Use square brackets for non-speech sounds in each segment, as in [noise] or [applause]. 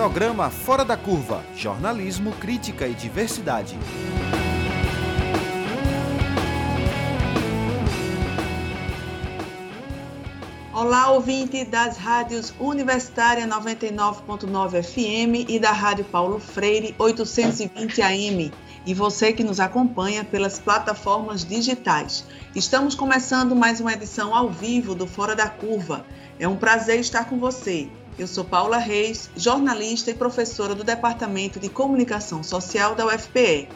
Programa Fora da Curva Jornalismo, Crítica e Diversidade. Olá, ouvinte das rádios Universitária 99.9 FM e da Rádio Paulo Freire 820 AM. E você que nos acompanha pelas plataformas digitais. Estamos começando mais uma edição ao vivo do Fora da Curva. É um prazer estar com você. Eu sou Paula Reis, jornalista e professora do Departamento de Comunicação Social da UFPE.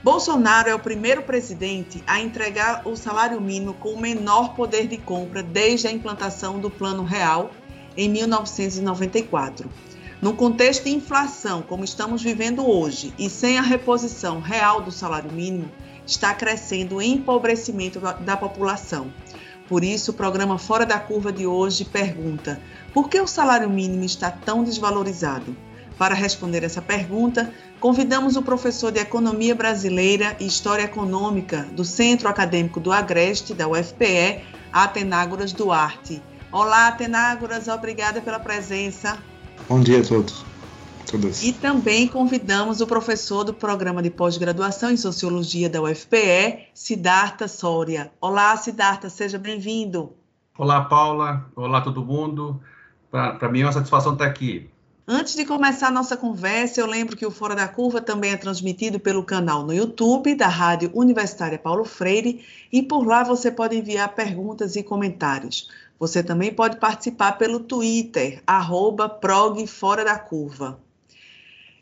Bolsonaro é o primeiro presidente a entregar o salário mínimo com o menor poder de compra desde a implantação do Plano Real em 1994. No contexto de inflação, como estamos vivendo hoje, e sem a reposição real do salário mínimo, está crescendo o empobrecimento da população. Por isso, o programa Fora da Curva de hoje pergunta: por que o salário mínimo está tão desvalorizado? Para responder essa pergunta, convidamos o professor de Economia Brasileira e História Econômica do Centro Acadêmico do Agreste, da UFPE, Atenágoras Duarte. Olá, Atenágoras, obrigada pela presença. Bom dia a todos. Todas. E também convidamos o professor do programa de pós-graduação em Sociologia da UFPE, Siddhartha Soria. Olá, Siddhartha, seja bem-vindo. Olá, Paula. Olá, todo mundo. Para mim é uma satisfação estar aqui. Antes de começar a nossa conversa, eu lembro que o Fora da Curva também é transmitido pelo canal no YouTube da Rádio Universitária Paulo Freire e por lá você pode enviar perguntas e comentários. Você também pode participar pelo Twitter, arroba Fora da Curva.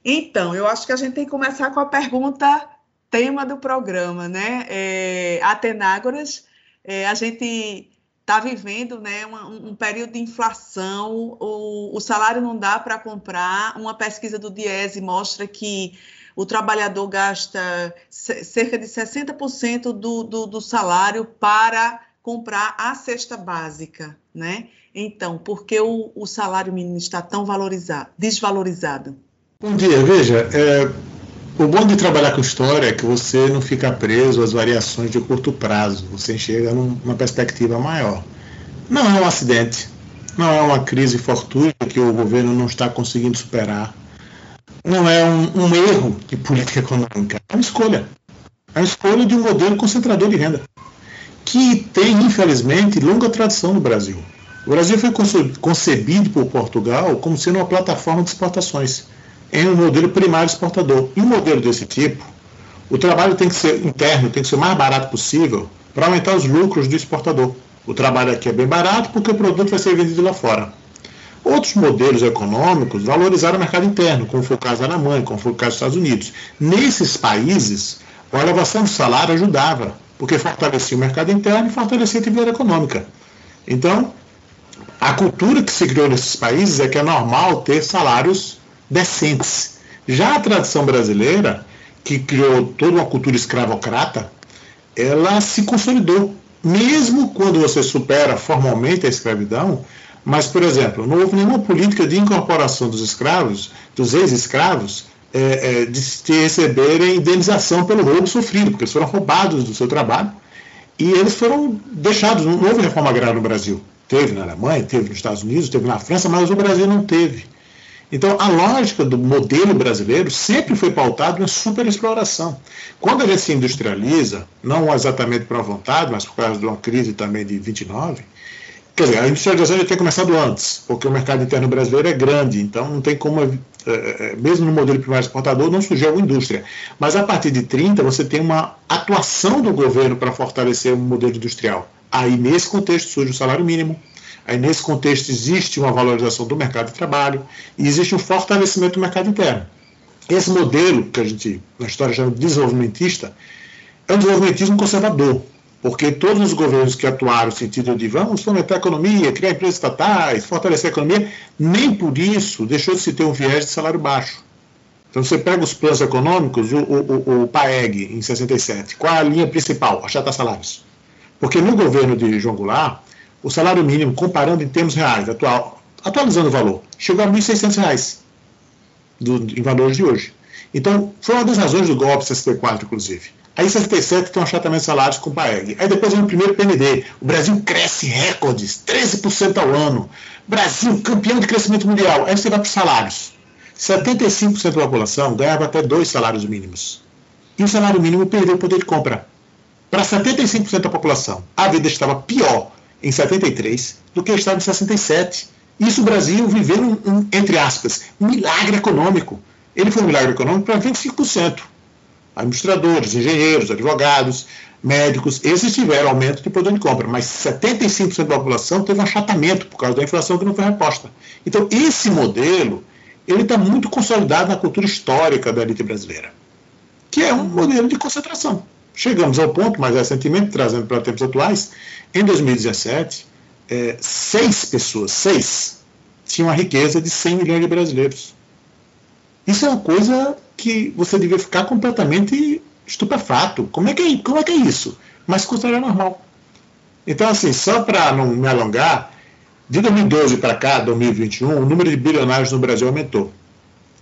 Então, eu acho que a gente tem que começar com a pergunta tema do programa, né? É, Atenágoras, é, a gente está vivendo né, um, um, período de inflação, o, o salário não dá para comprar. Uma pesquisa do Diese mostra que o trabalhador gasta cerca de 60% do, do, do salário para comprar a cesta básica, né? Então, por que o, o salário mínimo está tão valorizado, desvalorizado? Bom dia, veja, é, o bom de trabalhar com história é que você não fica preso às variações de curto prazo, você chega numa perspectiva maior. Não é um acidente, não é uma crise fortuita que o governo não está conseguindo superar, não é um, um erro de política econômica, é uma escolha. É uma escolha de um modelo concentrador de renda, que tem, infelizmente, longa tradição no Brasil. O Brasil foi concebido por Portugal como sendo uma plataforma de exportações em um modelo primário exportador. E um modelo desse tipo, o trabalho tem que ser interno, tem que ser o mais barato possível para aumentar os lucros do exportador. O trabalho aqui é bem barato porque o produto vai ser vendido lá fora. Outros modelos econômicos valorizaram o mercado interno, como foi o caso da Alemanha, como foi o caso dos Estados Unidos. Nesses países, a elevação do salário ajudava, porque fortalecia o mercado interno e fortalecia a atividade econômica. Então, a cultura que se criou nesses países é que é normal ter salários decentes. Já a tradição brasileira, que criou toda uma cultura escravocrata, ela se consolidou. Mesmo quando você supera formalmente a escravidão, mas, por exemplo, não houve nenhuma política de incorporação dos escravos, dos ex-escravos, é, é, de, receberem indenização pelo roubo sofrido, porque eles foram roubados do seu trabalho e eles foram deixados. Não houve reforma agrária no Brasil. Teve na Alemanha, teve nos Estados Unidos, teve na França, mas o Brasil não teve. Então, a lógica do modelo brasileiro sempre foi pautada na superexploração. Quando a gente se industrializa, não exatamente por vontade, mas por causa de uma crise também de 29, quer dizer, a industrialização já tinha começado antes, porque o mercado interno brasileiro é grande, então não tem como, é, é, mesmo no modelo primário exportador, não surgiu uma indústria. Mas a partir de 30, você tem uma atuação do governo para fortalecer o modelo industrial. Aí, nesse contexto, surge o salário mínimo, Aí, nesse contexto, existe uma valorização do mercado de trabalho e existe um fortalecimento do mercado interno. Esse modelo, que a gente, na história, chama de desenvolvimentista, é um desenvolvimentismo conservador, porque todos os governos que atuaram no sentido de vamos fomentar a economia, criar empresas estatais, fortalecer a economia, nem por isso deixou de se ter um viés de salário baixo. Então, você pega os planos econômicos, o, o, o PAEG, em 67, qual a linha principal? Achatar salários. Porque no governo de João Goulart, o salário mínimo, comparando em termos reais, atual, atualizando o valor, chegou a R$ 1.600 do, em valores de hoje. Então, foi uma das razões do golpe 64, inclusive. Aí, em 67, tem um achatamento de salários com o PAEG. Aí, depois vem o primeiro PND. O Brasil cresce recordes, 13% ao ano. Brasil, campeão de crescimento mundial. Aí você vai para os salários. 75% da população ganhava até dois salários mínimos. E o salário mínimo perdeu o poder de compra. Para 75% da população, a vida estava pior em 73 do que estava em 67. Isso o Brasil viveu, um, um, entre aspas, um milagre econômico. Ele foi um milagre econômico para 25%. Administradores, engenheiros, advogados, médicos, esses tiveram aumento de poder de compra, mas 75% da população teve um achatamento por causa da inflação que não foi reposta. Então, esse modelo ele está muito consolidado na cultura histórica da elite brasileira, que é um modelo de concentração. Chegamos ao ponto, mais recentemente, trazendo para tempos atuais, em 2017, é, seis pessoas, seis, tinham a riqueza de 100 milhões de brasileiros. Isso é uma coisa que você devia ficar completamente estupefato. Como é que é, como é, que é isso? Mas considera normal. Então, assim, só para não me alongar, de 2012 para cá, 2021, o número de bilionários no Brasil aumentou.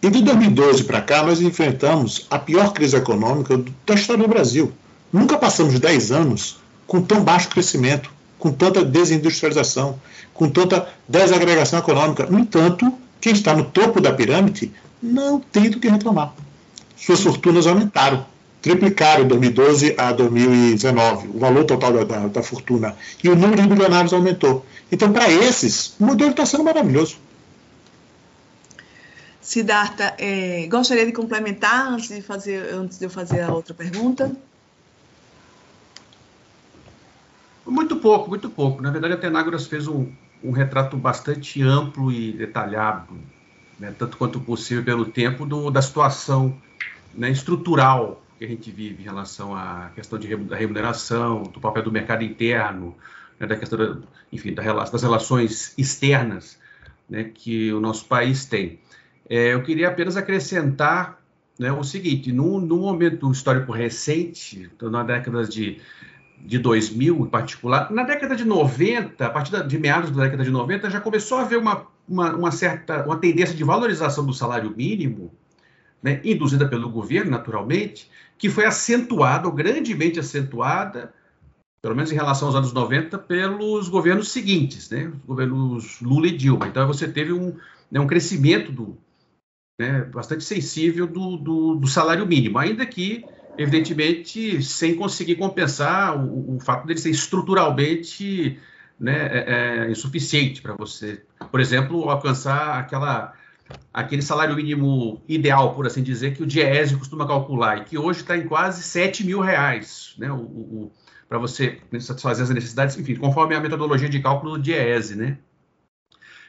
E de 2012 para cá, nós enfrentamos a pior crise econômica da história do Brasil. Nunca passamos 10 anos com tão baixo crescimento, com tanta desindustrialização, com tanta desagregação econômica. No entanto, quem está no topo da pirâmide não tem do que reclamar. Suas fortunas aumentaram triplicaram de 2012 a 2019, o valor total da, da, da fortuna. E o número de bilionários aumentou. Então, para esses, o modelo está sendo maravilhoso. Siddhartha, é, gostaria de complementar antes de, fazer, antes de eu fazer a outra pergunta? Muito pouco, muito pouco. Na verdade, a Tenágoras fez um, um retrato bastante amplo e detalhado, né, tanto quanto possível pelo tempo, do, da situação né, estrutural que a gente vive em relação à questão de, da remuneração, do papel do mercado interno, né, da questão, da, enfim, da, das relações externas né, que o nosso país tem. É, eu queria apenas acrescentar né, o seguinte: no momento histórico recente, então, na década de, de 2000 em particular, na década de 90, a partir de meados da década de 90, já começou a haver uma, uma, uma certa uma tendência de valorização do salário mínimo, né, induzida pelo governo, naturalmente, que foi acentuada, ou grandemente acentuada, pelo menos em relação aos anos 90, pelos governos seguintes, né, os governos Lula e Dilma. Então você teve um, né, um crescimento do, né, bastante sensível do, do, do, salário mínimo, ainda que, evidentemente, sem conseguir compensar o, o fato dele ser estruturalmente né, é, é insuficiente para você, por exemplo, alcançar aquela aquele salário mínimo ideal, por assim dizer, que o Diese costuma calcular, e que hoje está em quase 7 mil reais, né, para você satisfazer as necessidades, enfim, conforme a metodologia de cálculo do Diese, né.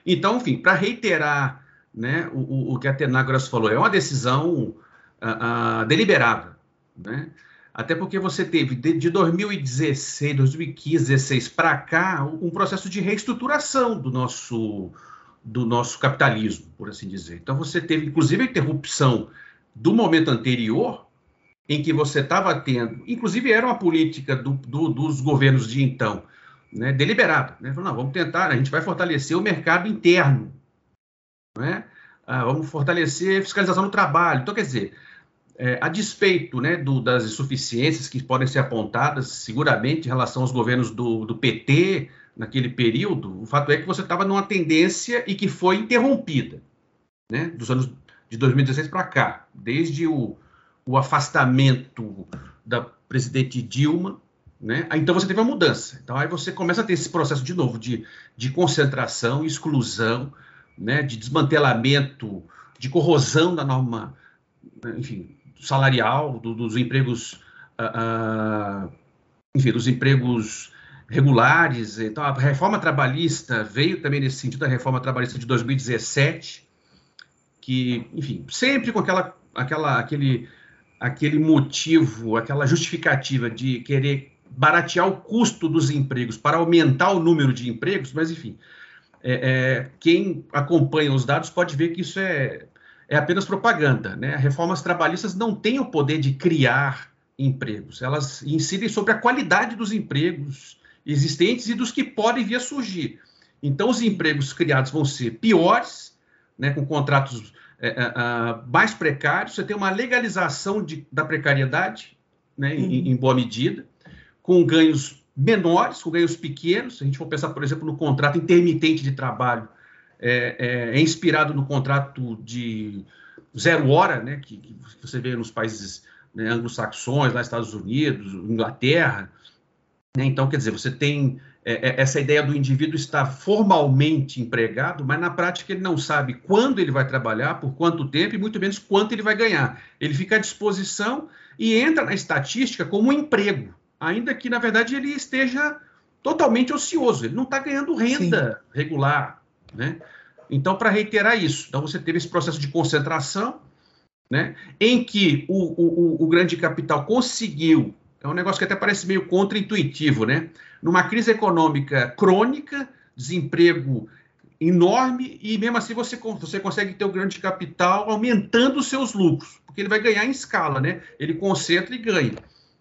Então, enfim, para reiterar né, o, o, que a Tenágoras falou, é uma decisão uh, uh, deliberada, né, até porque você teve, de, de 2016, 2015, 2016 para cá, um processo de reestruturação do nosso do nosso capitalismo, por assim dizer. Então você teve, inclusive, a interrupção do momento anterior, em que você estava tendo, inclusive era uma política do, do, dos governos de então, né, deliberada. Né? Não, vamos tentar, a gente vai fortalecer o mercado interno, né? Ah, vamos fortalecer a fiscalização do trabalho. Então, quer dizer, é, a despeito né, do, das insuficiências que podem ser apontadas, seguramente, em relação aos governos do, do PT, naquele período, o fato é que você estava numa tendência e que foi interrompida, né, dos anos de 2016 para cá, desde o, o afastamento da presidente Dilma, né, então você teve uma mudança. Então aí você começa a ter esse processo de novo de, de concentração, exclusão, né, de desmantelamento, de corrosão da norma, enfim, salarial, do, dos empregos, uh, uh, enfim, dos empregos regulares. Então, a reforma trabalhista veio também nesse sentido, a reforma trabalhista de 2017, que, enfim, sempre com aquela, aquela, aquele, aquele motivo, aquela justificativa de querer baratear o custo dos empregos para aumentar o número de empregos, mas, enfim, é, é, quem acompanha os dados pode ver que isso é, é apenas propaganda. Né? Reformas trabalhistas não têm o poder de criar empregos, elas incidem sobre a qualidade dos empregos, existentes e dos que podem vir a surgir. Então, os empregos criados vão ser piores, né, com contratos é, é, mais precários, você tem uma legalização de, da precariedade, né, uhum. em, em, boa medida, com ganhos menores, com ganhos pequenos. Se a gente for pensar, por exemplo, no contrato intermitente de trabalho, é, é, é inspirado no contrato de zero hora, né, que, que você vê nos países né, anglo-saxões, lá Estados Unidos, Inglaterra. Né? Então, quer dizer, você tem é, é, essa ideia do indivíduo estar formalmente empregado, mas na prática ele não sabe quando ele vai trabalhar, por quanto tempo e muito menos quanto ele vai ganhar. Ele fica à disposição e entra na estatística como um emprego, ainda que na verdade ele esteja totalmente ocioso, ele não está ganhando renda Sim. regular, né? Então, para reiterar isso, então você teve esse processo de concentração, né, em que o, o, o grande capital conseguiu é um negócio que até parece meio contraintuitivo, né? Numa crise econômica crônica, desemprego enorme, e mesmo assim você, você consegue ter o grande capital aumentando os seus lucros, porque ele vai ganhar em escala, né? Ele concentra e ganha.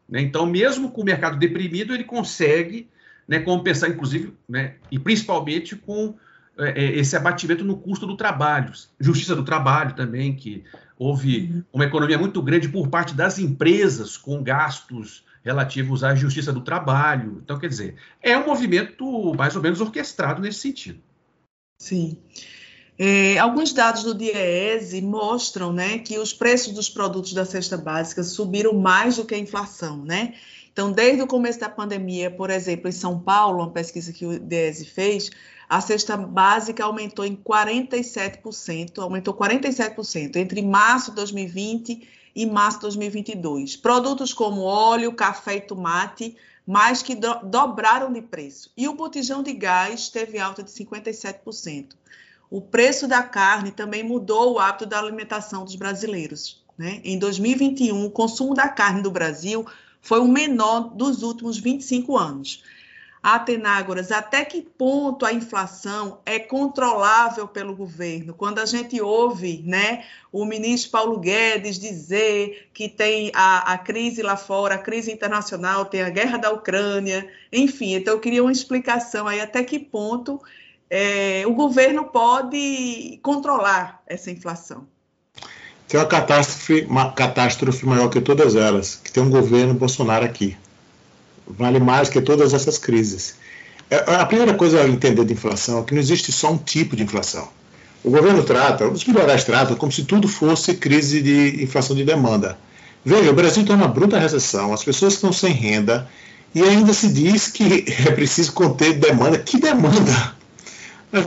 Né? Então, mesmo com o mercado deprimido, ele consegue né, compensar, inclusive, né, e principalmente com esse abatimento no custo do trabalho. Justiça do trabalho também, que houve uhum. uma economia muito grande por parte das empresas com gastos relativos à justiça do trabalho. Então, quer dizer, é um movimento mais ou menos orquestrado nesse sentido. Sim. É, alguns dados do DIEESE mostram né, que os preços dos produtos da cesta básica subiram mais do que a inflação, né? Então, desde o começo da pandemia, por exemplo, em São Paulo, uma pesquisa que o DIEESE fez, a cesta básica aumentou em 47%, aumentou 47% entre março de 2020 e março de 2022. Produtos como óleo, café e tomate, mais que do, dobraram de preço. E o botijão de gás teve alta de 57%. O preço da carne também mudou o hábito da alimentação dos brasileiros. Né? Em 2021, o consumo da carne do Brasil foi o menor dos últimos 25 anos. Atenágoras, até que ponto a inflação é controlável pelo governo? Quando a gente ouve né, o ministro Paulo Guedes dizer que tem a, a crise lá fora, a crise internacional, tem a guerra da Ucrânia, enfim, então eu queria uma explicação aí até que ponto é, o governo pode controlar essa inflação. Tem uma catástrofe, uma catástrofe maior que todas elas, que tem um governo Bolsonaro aqui vale mais que todas essas crises. É, a primeira coisa a entender de inflação é que não existe só um tipo de inflação. O governo trata, os liberais tratam como se tudo fosse crise de inflação de demanda. Veja, o Brasil está numa bruta recessão, as pessoas estão sem renda e ainda se diz que [laughs] é preciso conter demanda. Que demanda?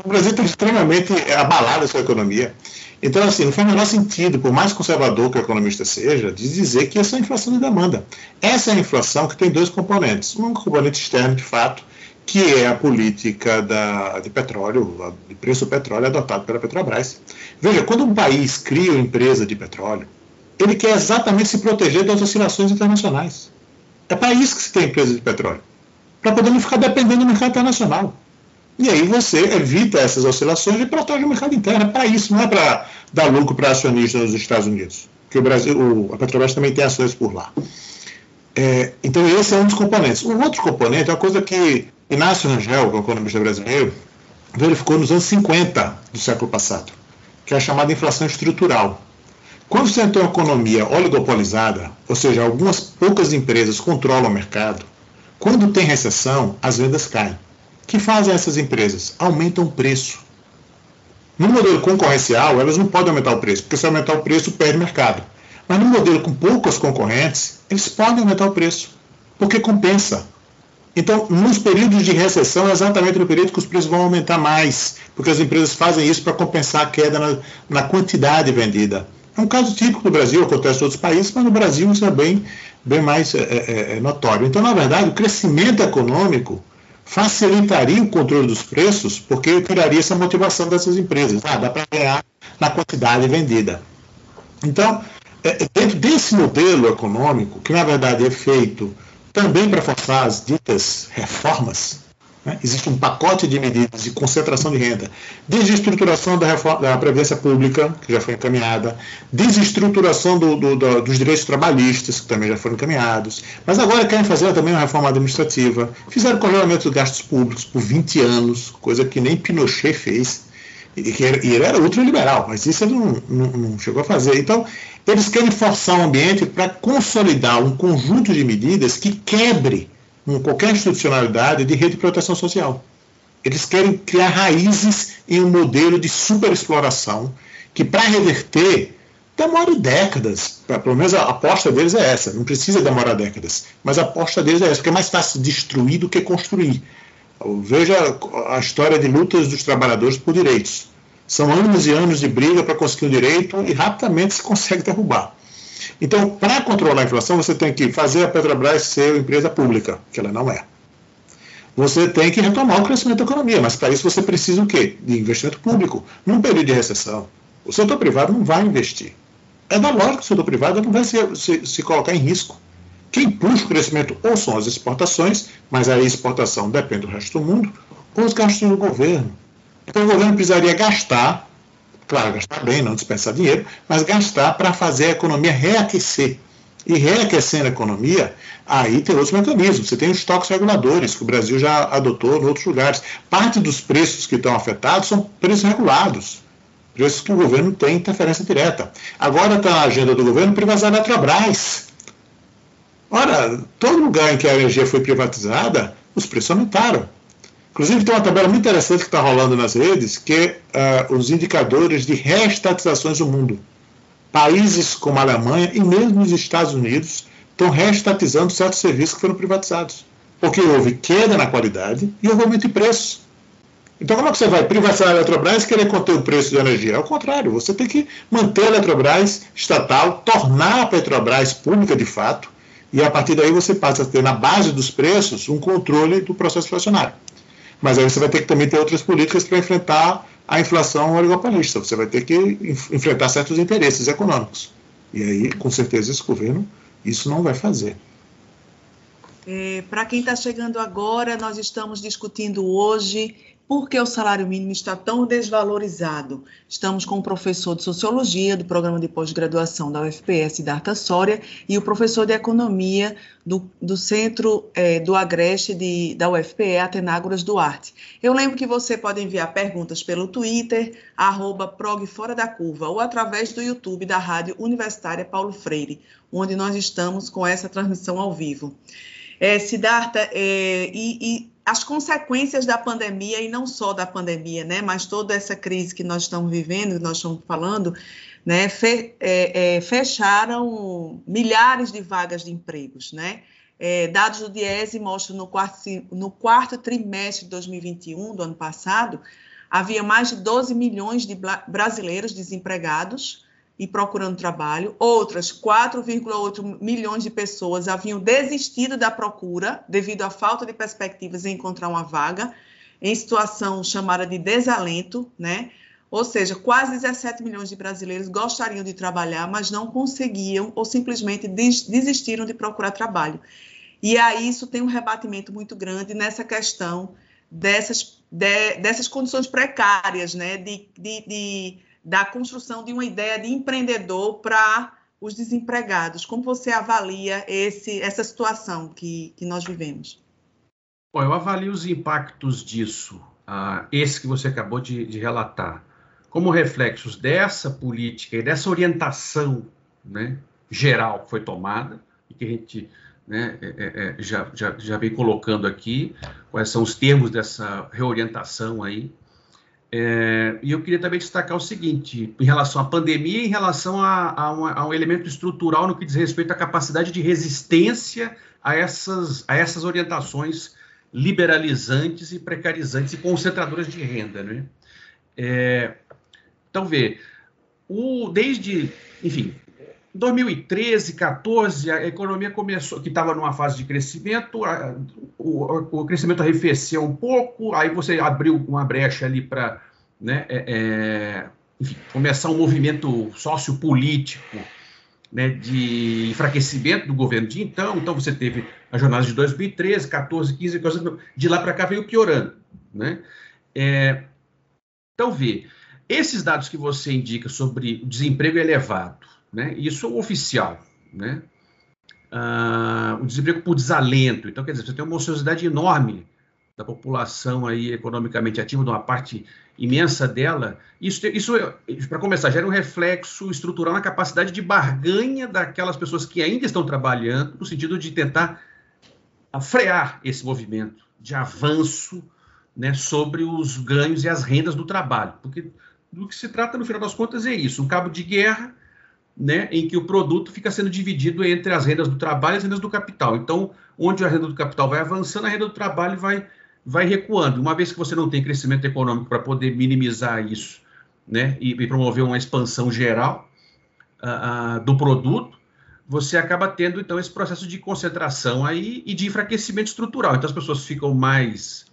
O Brasil está extremamente abalado sua economia. Então, assim, não faz o menor sentido, por mais conservador que o economista seja, de dizer que essa é a inflação de demanda. Essa é a inflação que tem dois componentes. Um componente externo, de fato, que é a política da, de petróleo, de preço do petróleo adotado pela Petrobras. Veja, quando um país cria uma empresa de petróleo, ele quer exatamente se proteger das oscilações internacionais. É para isso que se tem empresa de petróleo. Para poder não ficar dependendo do mercado internacional. E aí você evita essas oscilações e protege o mercado interno. É para isso, não é para dar lucro para acionistas nos Estados Unidos. Que o Brasil, a Petrobras também tem ações por lá. É, então esse é um dos componentes. Um outro componente é uma coisa que Inácio Rangel, que é um economista brasileiro, verificou nos anos 50 do século passado, que é a chamada inflação estrutural. Quando você tem uma economia oligopolizada, ou seja, algumas poucas empresas controlam o mercado, quando tem recessão, as vendas caem que fazem essas empresas? Aumentam o preço. No modelo concorrencial, elas não podem aumentar o preço, porque se aumentar o preço, perde mercado. Mas no modelo com poucas concorrentes, eles podem aumentar o preço, porque compensa. Então, nos períodos de recessão, é exatamente no período que os preços vão aumentar mais, porque as empresas fazem isso para compensar a queda na, na, quantidade vendida. É um caso típico do Brasil, acontece em outros países, mas no Brasil isso é bem, bem mais é, é, é notório. Então, na verdade, o crescimento econômico facilitaria o controle dos preços, porque eu tiraria essa motivação dessas empresas. Ah, dá para ganhar na quantidade vendida. Então, é, dentro desse modelo econômico, que na verdade é feito também para forçar as ditas reformas, né? Existe um pacote de medidas de concentração de renda, desde a estruturação da, reforma, da Previdência Pública, que já foi encaminhada, desestruturação do, do, do, dos direitos trabalhistas, que também já foram encaminhados, mas agora querem fazer também uma reforma administrativa, fizeram congelamento dos gastos públicos por 20 anos, coisa que nem Pinochet fez, e, ele era ultraliberal, mas isso ele não, não, não chegou a fazer. Então, eles querem forçar o ambiente para consolidar um conjunto de medidas que quebre qualquer institucionalidade de rede de proteção social. Eles querem criar raízes em um modelo de superexploração que, para reverter, demora décadas. Pelo menos a aposta deles é essa. Não precisa demorar décadas. Mas a aposta deles é essa, porque é mais fácil destruir do que construir. Veja a história de lutas dos trabalhadores por direitos. São anos e anos de briga para conseguir o direito e rapidamente se consegue derrubar. Então, para controlar a inflação, você tem que fazer a Petrobras ser empresa pública, que ela não é. Você tem que retomar o crescimento da economia, mas para isso você precisa o quê? De investimento público. Num período de recessão, o setor privado não vai investir. É da lógica que o setor privado não vai se, se, se colocar em risco. Quem puxa o crescimento ou são as exportações, mas a exportação depende do resto do mundo, ou os gastos do governo. Então o governo precisaria gastar, claro, gastar bem, não dispensar dinheiro, mas gastar para fazer a economia reaquecer. E reaquecendo a economia, aí tem outros mecanismos. Você tem os toques reguladores, que o Brasil já adotou em outros lugares. Parte dos preços que estão afetados são preços regulados preços que o governo tem interferência direta. Agora está na agenda do governo privatizar a Eletrobras. Ora, todo lugar em que a energia foi privatizada, os preços aumentaram. Inclusive, tem uma tabela muito interessante que está rolando nas redes, que é uh, os indicadores de reestatizações do mundo. Países como a Alemanha e mesmo os Estados Unidos estão reestatizando certos serviços que foram privatizados. Porque houve queda na qualidade e aumento de preço. Então, como é que você vai privatizar a Eletrobras e querer conter o preço da energia? É o contrário, você tem que manter a Eletrobras estatal, tornar a Petrobras pública de fato, e a partir daí você passa a ter na base dos preços um controle do processo inflacionário. Mas aí você vai ter que também ter outras políticas para enfrentar a inflação oligopolista. Você vai ter que enfrentar certos interesses econômicos. E aí, com certeza, esse governo isso não vai fazer. É, para quem está chegando agora, nós estamos discutindo hoje por que o salário mínimo está tão desvalorizado? Estamos com o professor de Sociologia do Programa de Pós-Graduação da UFPS, Darta Soria, e o professor de Economia do, do Centro é, do Agreste de, da UFPE, Atenágoras Duarte. Eu lembro que você pode enviar perguntas pelo Twitter, arroba Curva, ou através do YouTube da Rádio Universitária Paulo Freire, onde nós estamos com essa transmissão ao vivo. É, Siddhartha, é, e, e as consequências da pandemia, e não só da pandemia, né, mas toda essa crise que nós estamos vivendo, nós estamos falando, né, fe, é, é, fecharam milhares de vagas de empregos, né, é, dados do Diese mostram no quarto, no quarto trimestre de 2021, do ano passado, havia mais de 12 milhões de brasileiros desempregados, e procurando trabalho, outras 4,8 milhões de pessoas haviam desistido da procura devido à falta de perspectivas em encontrar uma vaga, em situação chamada de desalento, né? Ou seja, quase 17 milhões de brasileiros gostariam de trabalhar, mas não conseguiam ou simplesmente desistiram de procurar trabalho. E aí isso tem um rebatimento muito grande nessa questão dessas, de, dessas condições precárias, né? de, de, de da construção de uma ideia de empreendedor para os desempregados. Como você avalia esse, essa situação que, que nós vivemos? Bom, eu avalio os impactos disso, uh, esse que você acabou de, de, relatar, como reflexos dessa política e dessa orientação né, geral que foi tomada e que a gente né, é, é, é já, já, já vem colocando aqui, quais são os termos dessa reorientação aí, é, e eu queria também destacar o seguinte, em relação à pandemia, em relação a, a, uma, a, um elemento estrutural no que diz respeito à capacidade de resistência a essas, a essas orientações liberalizantes e precarizantes e concentradoras de renda. Né? É, então, vê, o, desde, enfim, 2013, 14, a economia começou, que estava numa fase de crescimento, a, o, o, crescimento arrefeceu um pouco, aí você abriu uma brecha ali para né, é, é, começar um movimento sociopolítico né, de enfraquecimento do governo de então. Então você teve as jornadas de 2013, 14, 15, de lá para cá veio piorando. Né? É, então, vê, esses dados que você indica sobre o desemprego elevado, né? Isso é oficial, né? Ah, o desemprego por desalento. Então, quer dizer, você tem uma ociosidade enorme da população aí economicamente ativa, de uma parte imensa dela. Isso, isso para começar, gera um reflexo estrutural na capacidade de barganha daquelas pessoas que ainda estão trabalhando, no sentido de tentar frear esse movimento de avanço né, sobre os ganhos e as rendas do trabalho. Porque do que se trata, no final das contas, é isso: um cabo de guerra né, em que o produto fica sendo dividido entre as rendas do trabalho e as rendas do capital. Então, onde a renda do capital vai avançando, a renda do trabalho vai, vai recuando. Uma vez que você não tem crescimento econômico para poder minimizar isso né, e, e promover uma expansão geral uh, uh, do produto, você acaba tendo, então, esse processo de concentração aí e de enfraquecimento estrutural. Então, as pessoas ficam mais,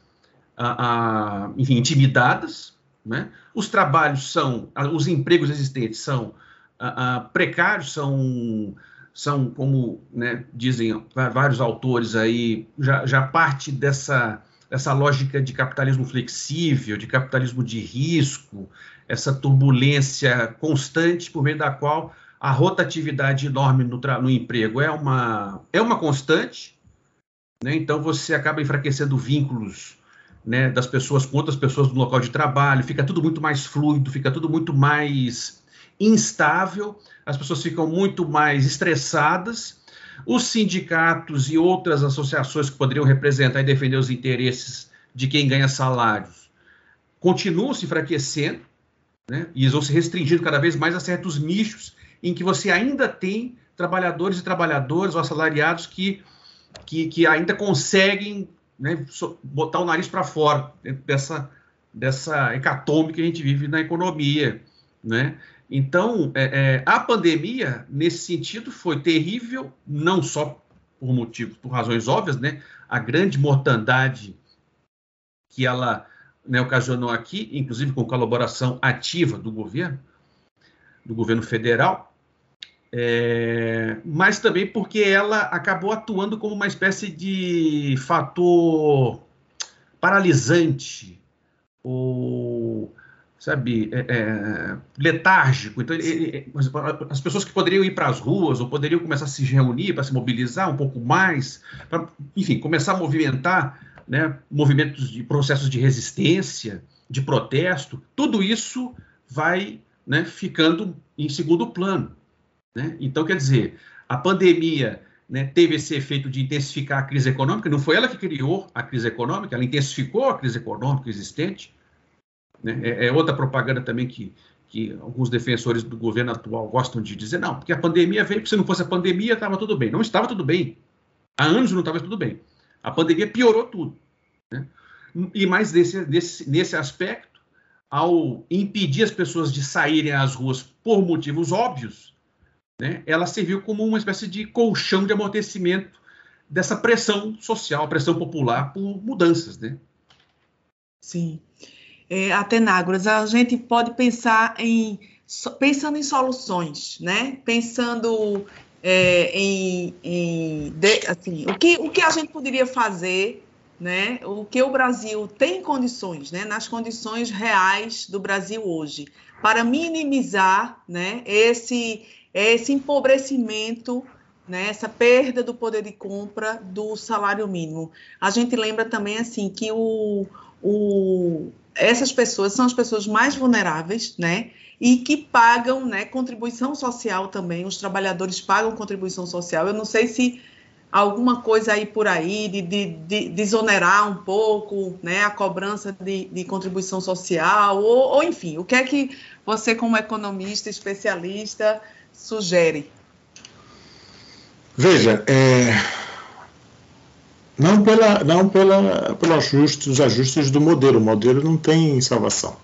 uh, enfim, intimidadas, né? os trabalhos são, os empregos existentes são uh, precários, são, são como né, dizem vários autores aí, já, já parte dessa, dessa lógica de capitalismo flexível, de capitalismo de risco, essa turbulência constante por meio da qual a rotatividade enorme no, no emprego é uma, é uma constante, né? então você acaba enfraquecendo vínculos né, das pessoas com outras pessoas no local de trabalho, fica tudo muito mais fluido, fica tudo muito mais instável, as pessoas ficam muito mais estressadas. Os sindicatos e outras associações que poderiam representar e defender os interesses de quem ganha salários continuam se enfraquecendo, né? e vão se restringindo cada vez mais a certos nichos em que você ainda tem trabalhadores e trabalhadoras ou assalariados que, que, que ainda conseguem né, botar o nariz para fora dessa, dessa hecatombe que a gente vive na economia. Né? Então, é, é, a pandemia, nesse sentido, foi terrível, não só por motivos, por razões óbvias, né? A grande mortandade que ela né, ocasionou aqui, inclusive com colaboração ativa do governo, do governo federal, é, mas também porque ela acabou atuando como uma espécie de fator paralisante ou sabe, é, é, letárgico. Então, ele, ele, as pessoas que poderiam ir para as ruas ou poderiam começar a se reunir para se mobilizar um pouco mais, para, enfim, começar a movimentar né, movimentos de processos de resistência, de protesto, tudo isso vai né, ficando em segundo plano. Né? Então, quer dizer, a pandemia né, teve esse efeito de intensificar a crise econômica, não foi ela que criou a crise econômica, ela intensificou a crise econômica existente, né? É, é, outra propaganda também que, que alguns defensores do governo atual gostam de dizer, não, porque a pandemia veio, se não fosse a pandemia estava tudo bem. Não estava tudo bem. Há anos não estava tudo bem. A pandemia piorou tudo. Né? E mais desse, desse, nesse aspecto, ao impedir as pessoas de saírem às ruas por motivos óbvios, né, ela serviu como uma espécie de colchão de amortecimento dessa pressão social, pressão popular por mudanças. Né? Sim é, Atenágoras, a gente pode pensar em pensando em soluções, né? Pensando é, em, em de, assim, o que o que a gente poderia fazer, né? O que o Brasil tem condições, né? Nas condições reais do Brasil hoje, para minimizar, né? Esse esse empobrecimento né, essa perda do poder de compra do salário mínimo. A gente lembra também assim que o, o, essas pessoas são as pessoas mais vulneráveis, né? E que pagam, né, contribuição social também. Os trabalhadores pagam contribuição social. Eu não sei se alguma coisa aí por aí de, de, de desonerar um pouco, né, a cobrança de, de contribuição social, ou, ou, enfim, o que é que você, como economista, especialista, sugere? Veja, é, não, pela, não pela, pelo ajuste, ajustes do modelo. O modelo não tem salvação.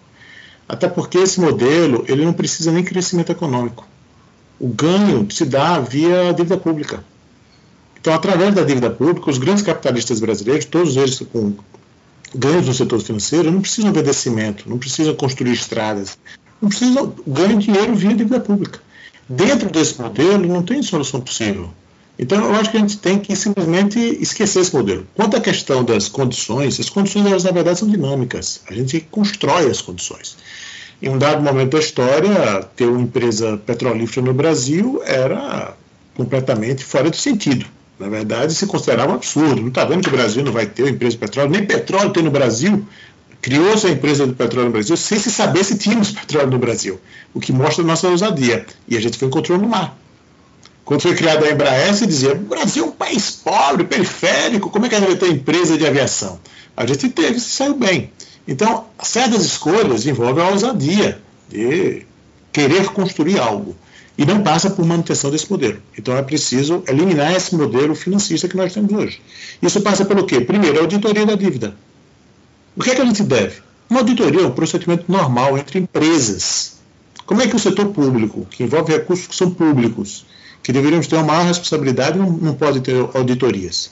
Até porque esse modelo ele não precisa nem crescimento econômico. O ganho se dá via dívida pública. Então, através da dívida pública, os grandes capitalistas brasileiros, todos eles com ganhos no setor financeiro, não precisam de cimento, não precisam construir estradas, não precisam ganhar dinheiro via dívida pública. Dentro desse modelo, não tem solução possível. Então, eu acho que a gente tem que simplesmente esquecer esse modelo. Quanto à questão das condições, as condições, elas, na verdade, são dinâmicas. A gente constrói as condições. Em um dado momento da história, ter uma empresa petrolífera no Brasil era completamente fora de sentido. Na verdade, se considerava um absurdo. Não está vendo que o Brasil não vai ter uma empresa de petróleo? Nem petróleo tem no Brasil. Criou-se a empresa de petróleo no Brasil sem se saber se tínhamos petróleo no Brasil. O que mostra a nossa ousadia. E a gente foi encontrou no mar Quando foi criada a Embraer, se dizia: o Brasil é um país pobre, periférico, como é que a gente vai ter empresa de aviação? A gente teve, se saiu bem. Então, certas escolhas envolvem a ousadia de querer construir algo e não passa por manutenção desse modelo. Então é preciso eliminar esse modelo financista que nós temos hoje. Isso passa pelo quê? Primeiro, a auditoria da dívida. O que é que a gente deve? Uma auditoria é um procedimento normal entre empresas. Como é que o setor público, que envolve recursos que são públicos, que deveríamos ter uma maior responsabilidade, não, não pode ter auditorias?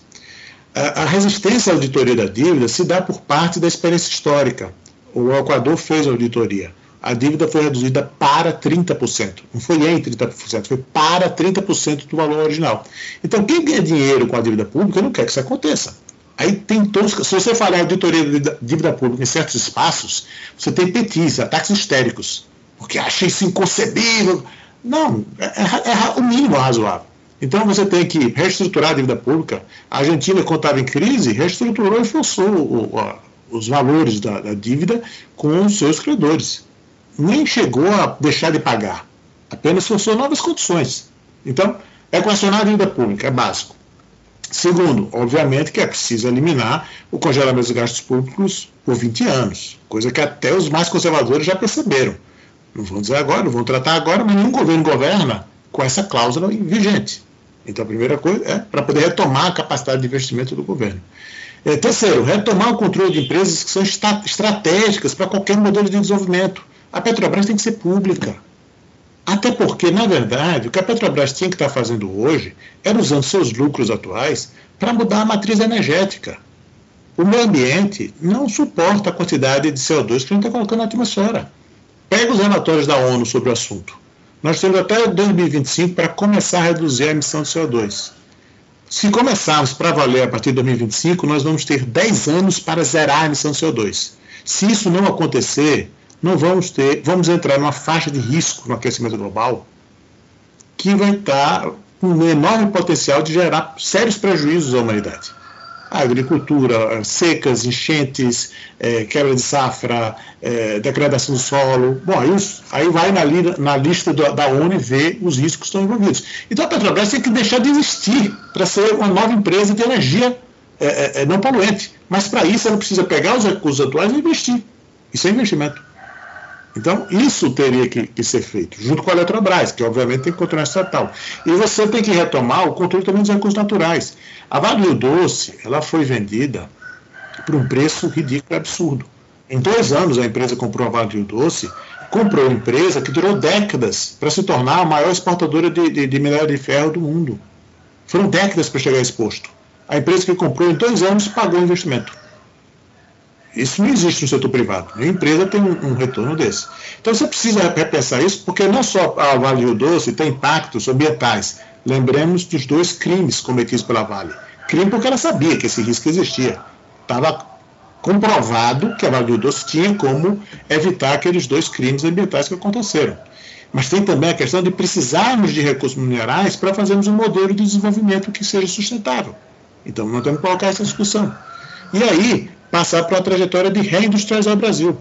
A, a resistência à auditoria da dívida se dá por parte da experiência histórica. O Equador fez a auditoria a dívida foi reduzida para 30%. Não foi em 30%, foi para 30% do valor original. Então, quem ganha dinheiro com a dívida pública não quer que isso aconteça. Aí tem todos. Se você falar auditoria de dívida pública em certos espaços, você tem petis, ataques histéricos. Porque acha isso inconcebível. Não, é, é, é o mínimo razoável. Então você tem que reestruturar a dívida pública. A Argentina, quando estava em crise, reestruturou e forçou o, o, os valores da, da dívida com os seus credores nem chegou a deixar de pagar, apenas forçou novas condições. Então, equacionar a dívida pública é básico. Segundo, obviamente que é preciso eliminar o congelamento dos gastos públicos por 20 anos, coisa que até os mais conservadores já perceberam. Não vão dizer agora, não vão tratar agora, mas nenhum governo governa com essa cláusula vigente. Então, a primeira coisa é para poder retomar a capacidade de investimento do governo. É, terceiro, retomar o controle de empresas que são estratégicas para qualquer modelo de desenvolvimento. A Petrobras tem que ser pública. Até porque, na verdade, o que a Petrobras tinha que estar fazendo hoje era usando seus lucros atuais para mudar a matriz energética. O meio ambiente não suporta a quantidade de CO2 que a gente está colocando na atmosfera. Pega os relatórios da ONU sobre o assunto. Nós temos até 2025 para começar a reduzir a emissão de CO2. Se começarmos para valer a partir de 2025, nós vamos ter 10 anos para zerar a emissão de CO2. Se isso não acontecer, não vamos ter, vamos entrar numa faixa de risco no aquecimento global que vai estar com um enorme potencial de gerar sérios prejuízos à humanidade. Agricultura, secas, enchentes, é, quebra de safra, é, degradação do solo. Bom, aí, aí vai na, li, na lista do, da ONU vê os riscos que estão envolvidos. Então a Petrobras tem que deixar de existir para ser uma nova empresa de energia é não poluente. Mas para isso ela precisa pegar os recursos atuais e investir. Isso é investimento. Então, isso teria que, que, ser feito, junto com a Eletrobras, que obviamente tem que continuar estatal. E você tem que retomar o controle também dos recursos naturais. A Vale do Doce, ela foi vendida por um preço ridículo e absurdo. Em dois anos, a empresa comprou a Vale do Doce, comprou uma empresa que durou décadas para se tornar a maior exportadora de, de, de minério de ferro do mundo. Foram décadas para chegar a esse posto. A empresa que comprou em dois anos pagou o investimento. Isso não existe no setor privado. A empresa tem um, um, retorno desse. Então você precisa repensar isso, porque não só a Vale Rio Doce tem impactos ambientais. Lembremos dos dois crimes cometidos pela Vale. Crime porque ela sabia que esse risco existia. Estava comprovado que a Vale Rio Doce tinha como evitar aqueles dois crimes ambientais que aconteceram. Mas tem também a questão de precisarmos de recursos minerais para fazermos um modelo de desenvolvimento que seja sustentável. Então, nós temos que colocar essa discussão. E aí, passar para uma trajetória de reindustrializar o Brasil.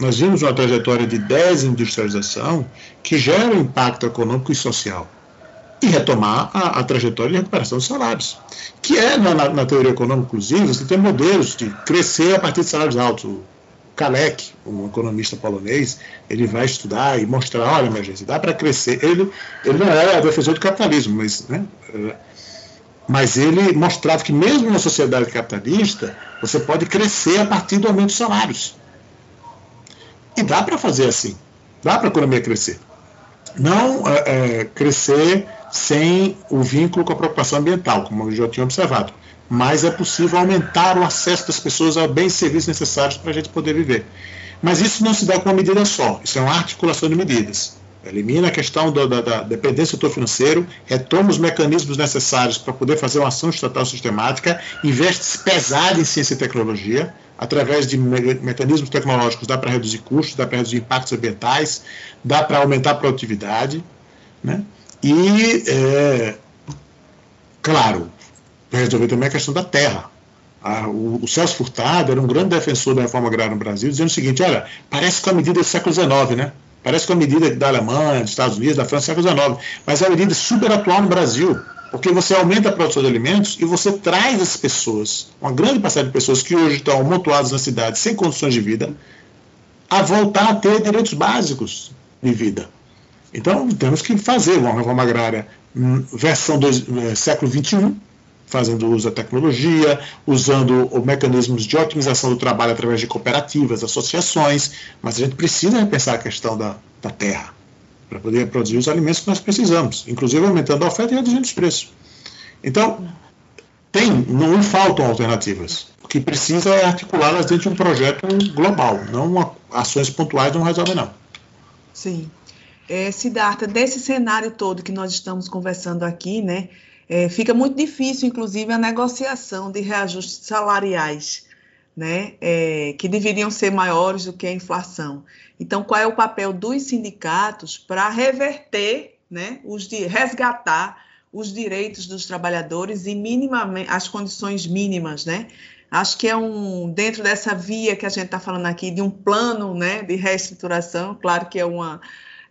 Nós vimos uma trajetória de desindustrialização que gera um impacto econômico e social. E retomar a, a trajetória de recuperação dos salários. Que é, na, na, teoria econômica, inclusive, você tem modelos de crescer a partir de salários altos. O Kalec, um economista polonês, ele vai estudar e mostrar, olha, minha gente, dá para crescer. Ele, ele não é defensor do capitalismo, mas né, mas ele mostrava que mesmo na sociedade capitalista, você pode crescer a partir do aumento dos salários. E dá para fazer assim. Dá para a economia crescer. Não é, é, crescer sem o vínculo com a preocupação ambiental, como eu já tinha observado. Mas é possível aumentar o acesso das pessoas a bens e serviços necessários para a gente poder viver. Mas isso não se dá com uma medida só. Isso é uma articulação de medidas. Elimina a questão do, da, da, dependência do setor financeiro, retoma os mecanismos necessários para poder fazer uma ação estatal sistemática, investe pesado em ciência e tecnologia, através de me mecanismos tecnológicos dá para reduzir custos, dá para reduzir impactos ambientais, dá para aumentar a produtividade. Né? E, é, claro, resolver também a questão da terra. o, o, Celso Furtado era um grande defensor da reforma agrária no Brasil, dizendo o seguinte: olha, parece que uma medida do século XIX, né? Parece que é uma medida da Alemanha, dos Estados Unidos, da França, século XIX, mas é uma medida super atual no Brasil, porque você aumenta a produção de alimentos e você traz as pessoas, uma grande parcela de pessoas que hoje estão amontoadas na cidade sem condições de vida, a voltar a ter direitos básicos de vida. Então, temos que fazer uma reforma agrária hum, versão do, é, século XXI, fazendo uso da tecnologia, usando mecanismos de otimização do trabalho através de cooperativas, associações, mas a gente precisa repensar a questão da, da terra para poder produzir os alimentos que nós precisamos, inclusive aumentando a oferta e reduzindo os preços. Então, tem, não faltam alternativas. O que precisa é articulá-las dentro de um projeto global, não uma, ações pontuais não resolvem não. Sim. É, Siddhartha, desse cenário todo que nós estamos conversando aqui, né, é, fica muito difícil, inclusive, a negociação de reajustes salariais, né, é, que deveriam ser maiores do que a inflação. Então, qual é o papel dos sindicatos para reverter, né, os de resgatar os direitos dos trabalhadores e minimamente as condições mínimas, né? Acho que é um dentro dessa via que a gente está falando aqui de um plano, né, de reestruturação. Claro que é uma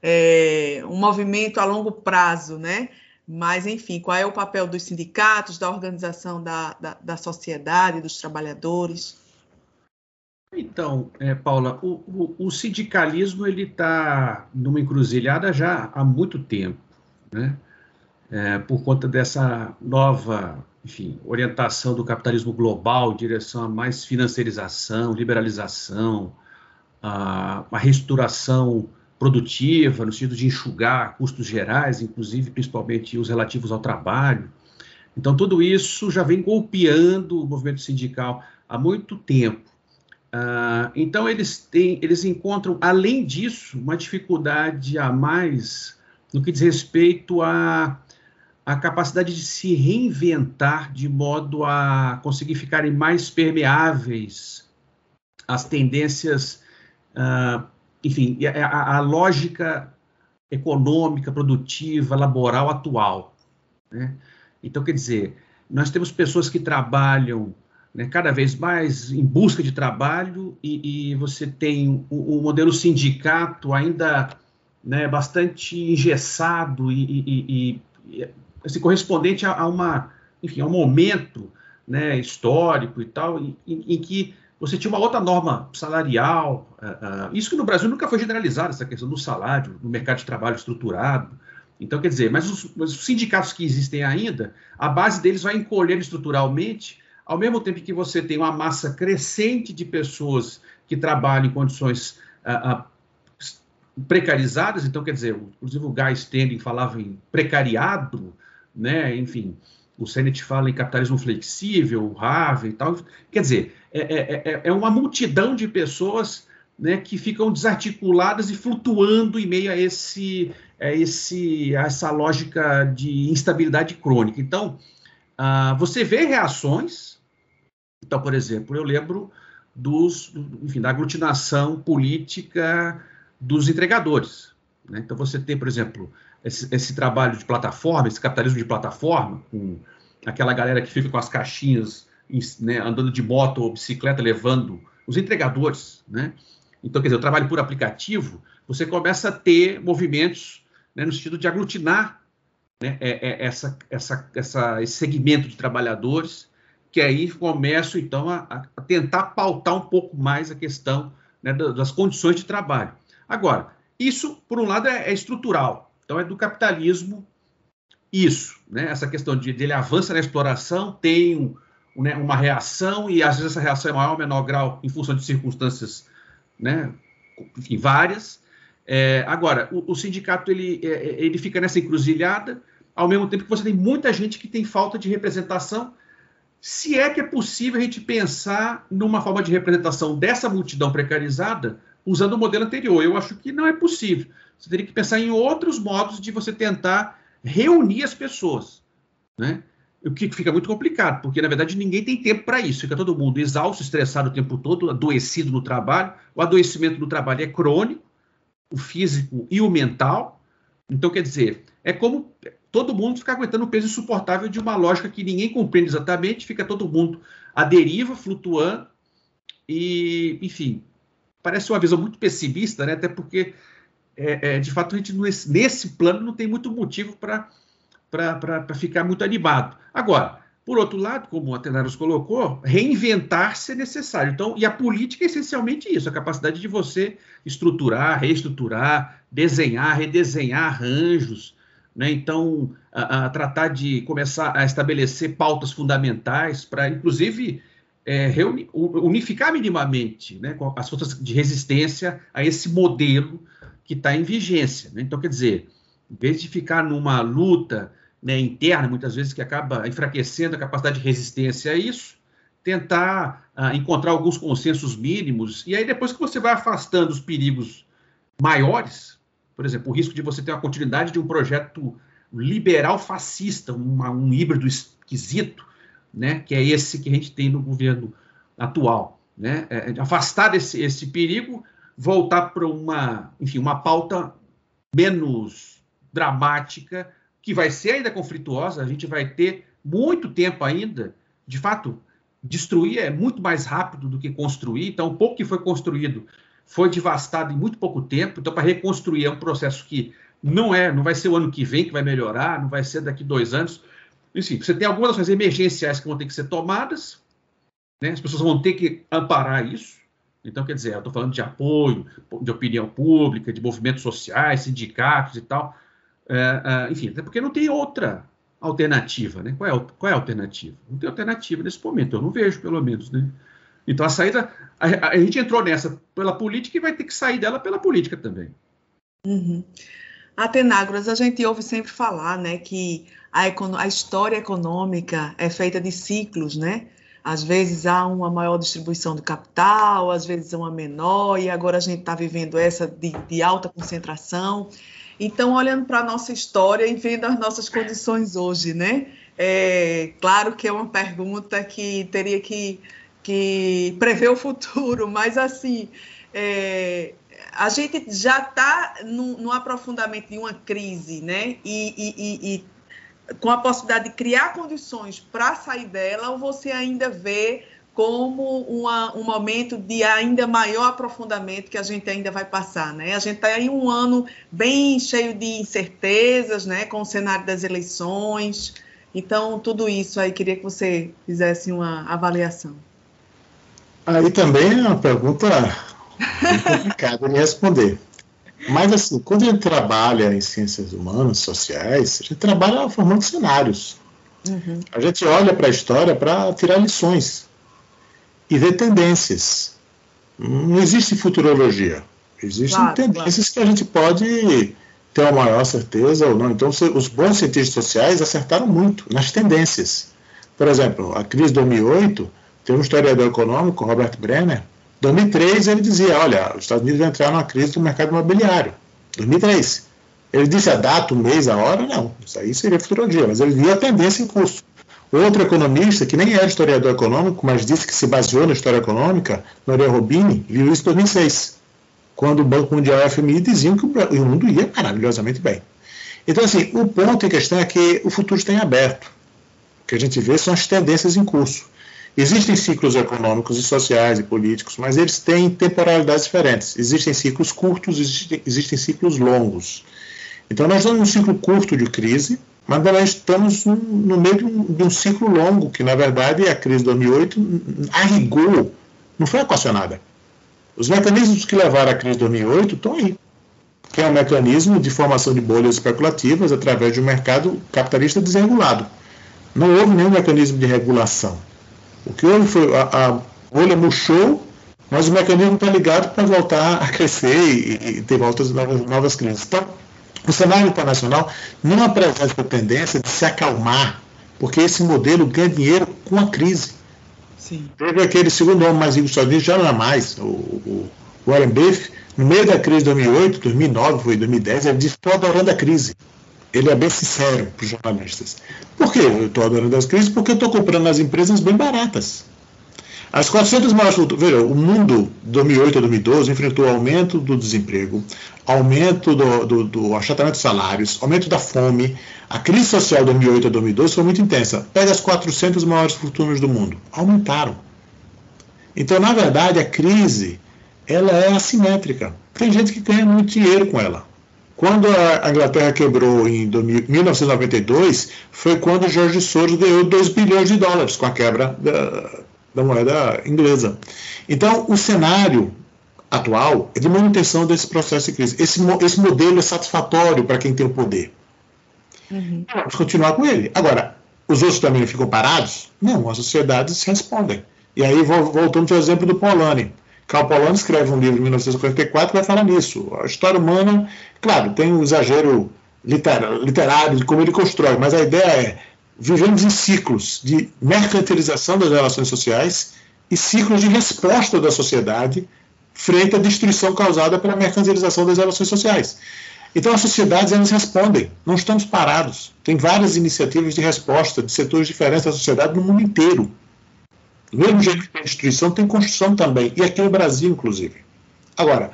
é, um movimento a longo prazo, né? Mas, enfim, qual é o papel dos sindicatos, da organização da, da, da sociedade, dos trabalhadores? Então, é, Paula, o, o, o sindicalismo ele está numa encruzilhada já há muito tempo, né? É, por conta dessa nova, enfim, orientação do capitalismo global em direção a mais financiarização, liberalização, a, a reestruturação produtiva, no sentido de enxugar custos gerais, inclusive principalmente os relativos ao trabalho. Então, tudo isso já vem golpeando o movimento sindical há muito tempo. Uh, então, eles, têm, eles encontram, além disso, uma dificuldade a mais no que diz respeito à, capacidade de se reinventar de modo a conseguir ficarem mais permeáveis às tendências uh, enfim, a, a lógica econômica, produtiva, laboral atual. Né? Então, quer dizer, nós temos pessoas que trabalham né, cada vez mais em busca de trabalho e, e você tem o, o, modelo sindicato ainda né, bastante engessado e, e, e assim, correspondente a, a, uma, enfim, a um momento né, histórico e tal, em, em que você tinha uma outra norma salarial. Uh, uh, isso que no Brasil nunca foi generalizado, essa questão do salário, no mercado de trabalho estruturado. Então, quer dizer, mas os, mas os, sindicatos que existem ainda, a base deles vai encolher estruturalmente, ao mesmo tempo que você tem uma massa crescente de pessoas que trabalham em condições uh, precarizadas. Então, quer dizer, inclusive o Guy Standing falava em precariado, né? enfim, o Sennett fala em capitalismo flexível, o e tal. Quer dizer, é, é, é, é uma multidão de pessoas né, que ficam desarticuladas e flutuando em meio a, esse, a, esse, a essa lógica de instabilidade crônica. Então, uh, você vê reações. Então, por exemplo, eu lembro dos, enfim, da aglutinação política dos entregadores. Né? Então, você tem, por exemplo, esse, esse, trabalho de plataforma, esse capitalismo de plataforma, com aquela galera que fica com as caixinhas né, andando de moto ou bicicleta levando os entregadores, né? Então, quer dizer, o trabalho por aplicativo, você começa a ter movimentos né, no sentido de aglutinar né, é, é, essa, essa, essa, esse segmento de trabalhadores, que aí começam, então, a, a tentar pautar um pouco mais a questão né, das condições de trabalho. Agora, isso, por um lado, é, é estrutural. Então, é do capitalismo isso, né? Essa questão de, de ele avança na exploração, tem um, né, uma reação, e às vezes essa reação é maior ou menor grau em função de circunstâncias, né, enfim, várias. É, agora, o, o, sindicato ele, é, é, ele fica nessa encruzilhada, ao mesmo tempo que você tem muita gente que tem falta de representação. Se é que é possível a gente pensar numa forma de representação dessa multidão precarizada usando o modelo anterior, eu acho que não é possível. Você teria que pensar em outros modos de você tentar reunir as pessoas, né? o que fica muito complicado, porque na verdade ninguém tem tempo para isso, fica todo mundo exausto, estressado o tempo todo, adoecido no trabalho. O adoecimento do trabalho é crônico, o físico e o mental. Então, quer dizer, é como todo mundo ficar aguentando o peso insuportável de uma lógica que ninguém compreende exatamente, fica todo mundo à deriva, flutuando, e, enfim, parece uma visão muito pessimista, né? até porque é, é, de fato, a gente nesse, nesse plano não tem muito motivo para ficar muito animado. Agora, por outro lado, como o Atenários colocou, reinventar-se é necessário. Então, e a política é essencialmente isso, a capacidade de você estruturar, reestruturar, desenhar, redesenhar arranjos, né? Então, a, a tratar de começar a estabelecer pautas fundamentais para, inclusive, é, reuni, unificar minimamente né, as forças de resistência a esse modelo que está em vigência. Né? Então, quer dizer, em vez de ficar numa luta né, interna, muitas vezes, que acaba enfraquecendo a capacidade de resistência a isso, tentar uh, encontrar alguns consensos mínimos, e aí depois que você vai afastando os perigos maiores, por exemplo, o risco de você ter uma continuidade de um projeto liberal fascista, uma, um híbrido esquisito, né, que é esse que a gente tem no governo atual. Né? É, é afastar esse, esse perigo, voltar para uma, enfim, uma pauta menos dramática, que vai ser ainda conflituosa, a gente vai ter muito tempo ainda, de fato, destruir é muito mais rápido do que construir, então o pouco que foi construído foi devastado em muito pouco tempo, então para reconstruir é um processo que não é, não vai ser o ano que vem que vai melhorar, não vai ser daqui dois anos. Enfim, você tem algumas ações emergenciais que vão ter que ser tomadas, né? as pessoas vão ter que amparar isso. Então, quer dizer, eu estou falando de apoio, de opinião pública, de movimentos sociais, sindicatos e tal. É, é, enfim, até porque não tem outra alternativa, né? Qual é, qual é a alternativa? Não tem alternativa nesse momento, eu não vejo, pelo menos, né? Então a saída, a, a, gente entrou nessa pela política e vai ter que sair dela pela política também. Uhum. Atenágoras, a gente ouve sempre falar, né, que a, a história econômica é feita de ciclos, né? Às vezes há uma maior distribuição do capital, às vezes uma menor, e agora a gente está vivendo essa de, de alta concentração. Então, olhando para a nossa história e vendo as nossas condições hoje, né? É, claro que é uma pergunta que teria que que prevê o futuro, [laughs] mas assim, é, a gente já está no, no, aprofundamento de uma crise, né? E, e, e, e com a possibilidade de criar condições para sair dela, ou você ainda vê como uma, um momento de ainda maior aprofundamento que a gente ainda vai passar, né? A gente está em um ano bem cheio de incertezas, né? Com o cenário das eleições. Então, tudo isso aí, queria que você fizesse uma avaliação. Aí também é uma pergunta complicada de responder. Mas, assim, quando a gente trabalha em ciências humanas, sociais, a gente trabalha formando cenários. Uhum. A gente olha para a história para tirar lições e ver tendências. Não existe futurologia. Existem claro, tendências claro. que a gente pode ter uma maior certeza ou não. Então, os bons cientistas sociais acertaram muito nas tendências. Por exemplo, a crise de 2008 tem um historiador econômico, Robert Brenner, 2003 ele dizia, olha, os Estados Unidos vão entrar numa crise do mercado imobiliário. 2003. Ele disse a data, o mês, a hora, não. Isso aí seria futurologia, mas ele via a tendência em curso. Outro economista, que nem era historiador econômico, mas disse que se baseou na história econômica, Noria Robini, viu isso em 2006, quando o Banco Mundial e a FMI diziam que o mundo ia maravilhosamente bem. Então, assim, o ponto em questão é que o futuro está em aberto. O que a gente vê são as tendências em curso. Existem ciclos econômicos e sociais e políticos, mas eles têm temporalidades diferentes. Existem ciclos curtos, existem, existem ciclos longos. Então, nós estamos num ciclo curto de crise, mas nós estamos no meio de um, de um, ciclo longo, que na verdade a crise de 2008, a rigor, não foi equacionada. Os mecanismos que levaram à crise de 2008 estão aí, que é um mecanismo de formação de bolhas especulativas através de um mercado capitalista desregulado. Não houve nenhum mecanismo de regulação. O que houve foi a, a bolha murchou, mas o mecanismo está ligado para voltar a crescer e, e ter voltas novas, novas crises. Então, o cenário internacional não apresenta a tendência de se acalmar, porque esse modelo ganha dinheiro com a crise. Sim. Teve aquele segundo homem mais rico dos Estados Unidos, já não é mais, o, o Warren Buffett, no meio da crise de 2008, 2009, foi 2010, ele disse: estou adorando a crise. Ele é bem sincero para os jornalistas. Por que eu estou adorando as crises? Porque eu estou comprando nas empresas bem baratas. As 400 maiores veja, o mundo, de 2008 a 2012, enfrentou aumento do desemprego, aumento do, do, do achatamento de salários, aumento da fome. A crise social de 2008 a 2012 foi muito intensa. Pega as 400 maiores fortunas do mundo. Aumentaram. Então, na verdade, a crise ela é assimétrica. Tem gente que ganha muito dinheiro com ela. Quando a Inglaterra quebrou em 1992, foi quando George Soros ganhou 2 bilhões de dólares com a quebra da, da moeda inglesa. Então, o cenário atual é de manutenção desse processo de crise. Esse, esse modelo é satisfatório para quem tem o poder. Uhum. Vamos continuar com ele. Agora, os outros também ficam parados? Não, as sociedades respondem. E aí, voltando ao exemplo do Polanyi. Karl Polanyi escreve um livro em 1944 que vai falar nisso. A história humana, claro, tem um exagero literário de como ele constrói, mas a ideia é vivemos em ciclos de mercantilização das relações sociais e ciclos de resposta da sociedade frente à destruição causada pela mercantilização das relações sociais. Então as sociedades elas respondem, não estamos parados. Tem várias iniciativas de resposta de setores diferentes da sociedade no mundo inteiro. Do mesmo jeito que tem destruição, tem construção também, e aqui no Brasil, inclusive. Agora,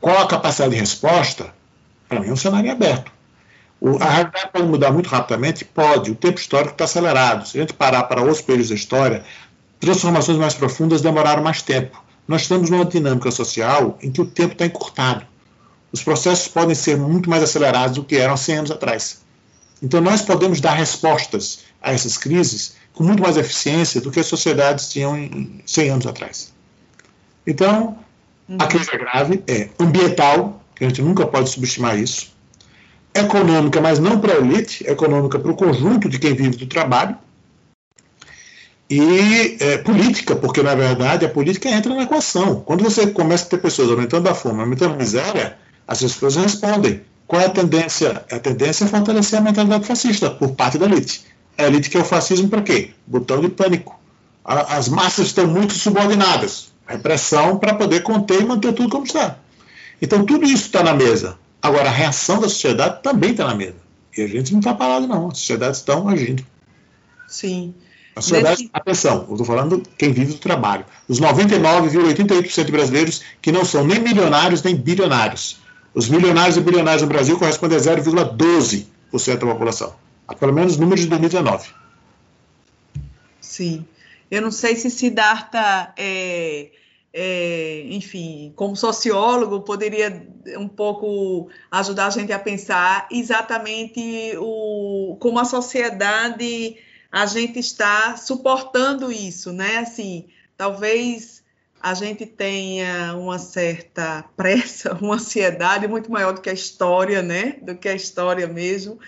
qual a capacidade de resposta? Para mim é um cenário aberto. O, a realidade pode mudar muito rapidamente? Pode. O tempo histórico está acelerado. Se a gente parar para outros períodos da história, transformações mais profundas demoraram mais tempo. Nós estamos numa dinâmica social em que o tempo está encurtado. Os processos podem ser muito mais acelerados do que eram 100 anos atrás. Então, nós podemos dar respostas a essas crises com muito mais eficiência do que as sociedades tinham em 100 anos atrás. Então, a crise é grave, é ambiental, que a gente nunca pode subestimar isso, econômica, mas não para a elite, econômica para o conjunto de quem vive do trabalho, e é, política, porque na verdade a política entra na equação. Quando você começa a ter pessoas aumentando a fome, aumentando a miséria, as pessoas respondem. Qual é a tendência? A tendência é fortalecer a mentalidade fascista por parte da elite. A elite quer o fascismo para quê? Botão de pânico. A, as massas estão muito subordinadas. Repressão para poder conter e manter tudo como está. Então tudo isso está na mesa. Agora a reação da sociedade também está na mesa. E a gente não está parado, não. As sociedades estão agindo. Sim. A sociedade, Nesse... atenção, eu estou falando quem vive do trabalho. Os 99,88% de brasileiros que não são nem milionários nem bilionários. Os milionários e bilionários no Brasil correspondem a 0,12% da população pelo menos números de 2019. Sim. Eu não sei se Siddhartha, é, é, enfim, como sociólogo, poderia um pouco ajudar a gente a pensar exatamente o, como a sociedade a gente está suportando isso, né? Assim, talvez a gente tenha uma certa pressa, [laughs] uma ansiedade muito maior do que a história, né? Do que a história mesmo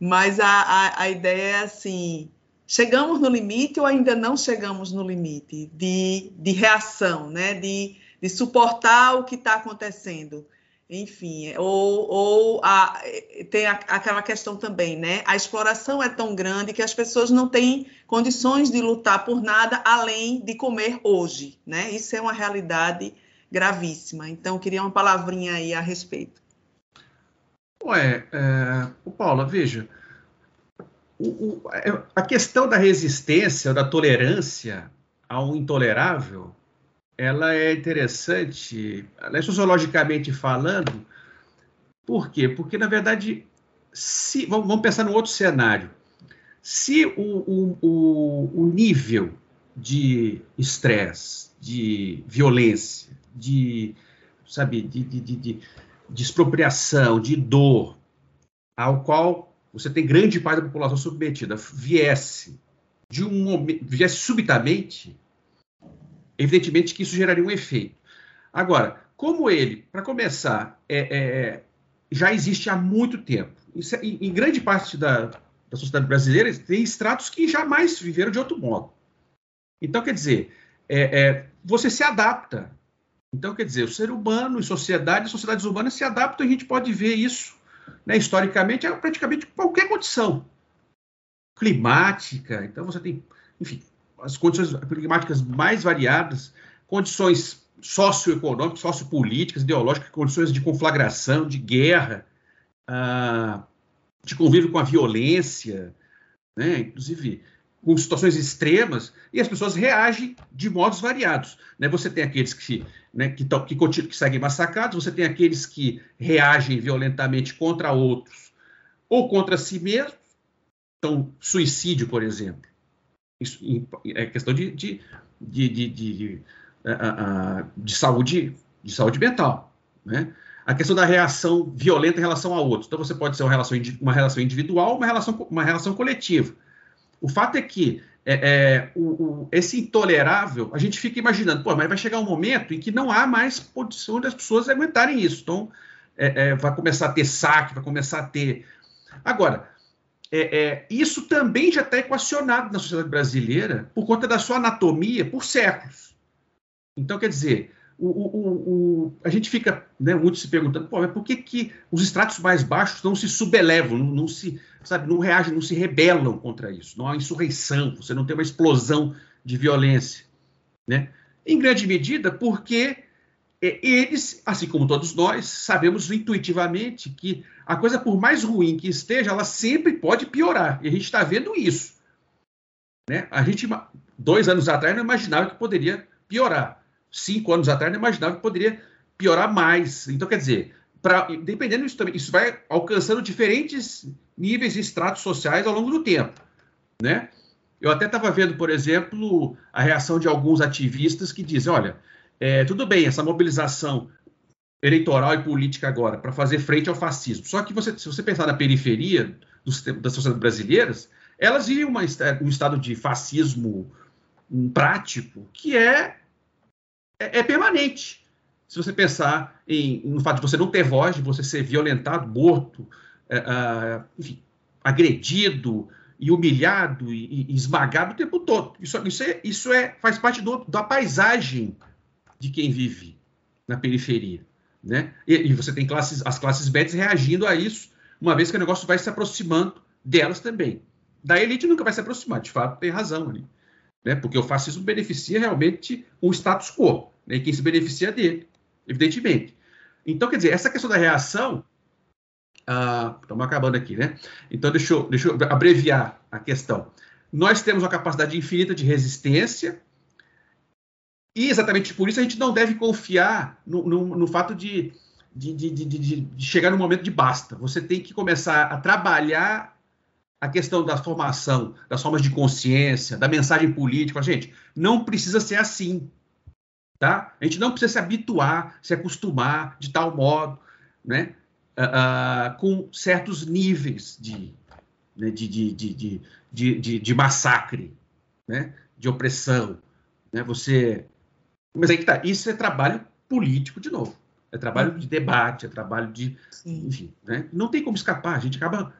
mas a, a, a ideia é assim: chegamos no limite ou ainda não chegamos no limite de, de reação, né? de, de suportar o que está acontecendo. Enfim, ou, ou a, tem a, aquela questão também, né? A exploração é tão grande que as pessoas não têm condições de lutar por nada além de comer hoje, né? Isso é uma realidade gravíssima. Então, queria uma palavrinha aí a respeito. Ué, é, Paula, veja, o, o, é, a questão da resistência, da tolerância ao intolerável, ela é interessante, ela é sociologicamente falando, por quê? Porque, na verdade, se, vamos, vamos pensar num outro cenário. Se o, o, o nível de estresse, de violência, de, sabe, de, de, de, de expropriação, de dor, ao qual você tem grande parte da população submetida, viesse de um viesse subitamente, evidentemente que isso geraria um efeito. Agora, como ele, para começar, é, é, já existe há muito tempo, é, em, em grande parte da, da sociedade brasileira, tem estratos que jamais viveram de outro modo. Então, quer dizer, é, é, você se adapta então, quer dizer, o ser humano e sociedade, sociedades humanas se adaptam, a gente pode ver isso, né, historicamente, a praticamente qualquer condição climática. Então, você tem, enfim, as condições climáticas mais variadas, condições socioeconômicas, sociopolíticas, ideológicas, condições de conflagração, de guerra, ah, de convívio com a violência, né, inclusive com situações extremas e as pessoas reagem de modos variados. Né? Você tem aqueles que, né, que, tão, que, que seguem massacrados, você tem aqueles que reagem violentamente contra outros ou contra si mesmos. Então, suicídio, por exemplo. Isso é questão de, de, de, de, de, de, de saúde, de saúde mental. Né? a questão da reação violenta em relação a outros. Então, você pode ser uma relação, uma relação individual, uma relação, uma relação coletiva. O fato é que é, é, o, o, esse intolerável, a gente fica imaginando, pô, mas vai chegar um momento em que não há mais condição das pessoas aguentarem isso. Então, é, é vai começar a ter saque, vai começar a ter. Agora, é, é, isso também já está equacionado na sociedade brasileira por conta da sua anatomia por séculos. Então, quer dizer, o, o, o, a gente fica né, muito se perguntando, pô, mas por que, que os estratos mais baixos não se subelevam, não, não, se, sabe, não reagem, não se rebelam contra isso? Não há insurreição, você não tem uma explosão de violência. Né? Em grande medida porque é, eles, assim como todos nós, sabemos intuitivamente que a coisa, por mais ruim que esteja, ela sempre pode piorar. E a gente está vendo isso. Né? A gente, dois anos atrás, não imaginava que poderia piorar cinco anos atrás, não imaginava que poderia piorar mais. Então, quer dizer, pra, dependendo disso também, isso vai alcançando diferentes níveis e estratos sociais ao longo do tempo, né? Eu até estava vendo, por exemplo, a reação de alguns ativistas que dizem, olha, é, tudo bem, essa mobilização eleitoral e política agora para fazer frente ao fascismo. Só que você, se você pensar na periferia do, das sociedades brasileiras, elas vivem uma, um estado de fascismo um, prático que é é, é permanente. Se você pensar em, no fato de você não ter voz, de você ser violentado, morto, é, é, enfim, agredido e humilhado e, e, esmagado o tempo todo. Isso, isso, é, isso é, faz parte do, da paisagem de quem vive na periferia. Né? E, e, você tem classes, as classes médias reagindo a isso, uma vez que o negócio vai se aproximando delas também. Da elite nunca vai se aproximar, de fato, tem razão ali né? porque o fascismo beneficia realmente o status quo, né? quem se beneficia dele, evidentemente. Então, quer dizer, essa questão da reação. Ah, estamos acabando aqui, né? Então, deixa eu, deixa eu abreviar a questão. Nós temos uma capacidade infinita de resistência, e exatamente por isso a gente não deve confiar no, no, no fato de, de, de, de, chegar no momento de basta. Você tem que começar a trabalhar a questão da formação, das formas de consciência, da mensagem política. Gente, não precisa ser assim. Tá? A gente não precisa se habituar, se acostumar de tal modo, né? Uh, uh, com certos níveis de, né? de, de, de, de, de, de, massacre, né? de opressão. Né? Você. Mas aí que tá. Isso é trabalho político, de novo. É trabalho de debate, é trabalho de. Sim. Enfim, né? não tem como escapar. A gente acaba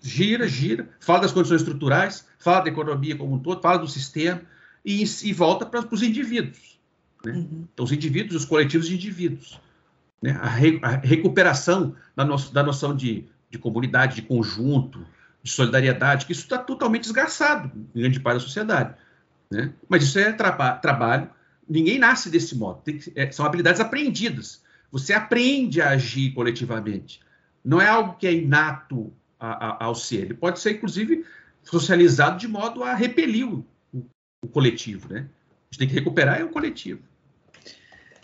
gira, gira, fala das condições estruturais, fala da economia como um todo, fala do sistema e, e volta para os indivíduos. Né? Uhum. Então, os indivíduos, os coletivos de indivíduos. Né? A, re, a, recuperação da, no, da noção de, de comunidade, de conjunto, de solidariedade, que isso está totalmente esgarçado em grande parte da sociedade. Né? Mas isso é traba trabalho, ninguém nasce desse modo, que, é, são habilidades aprendidas. Você aprende a agir coletivamente. Não é algo que é inato ao ser. Ele pode ser, inclusive, socializado de modo a repelir o, o coletivo. Né? A gente tem que recuperar é o coletivo.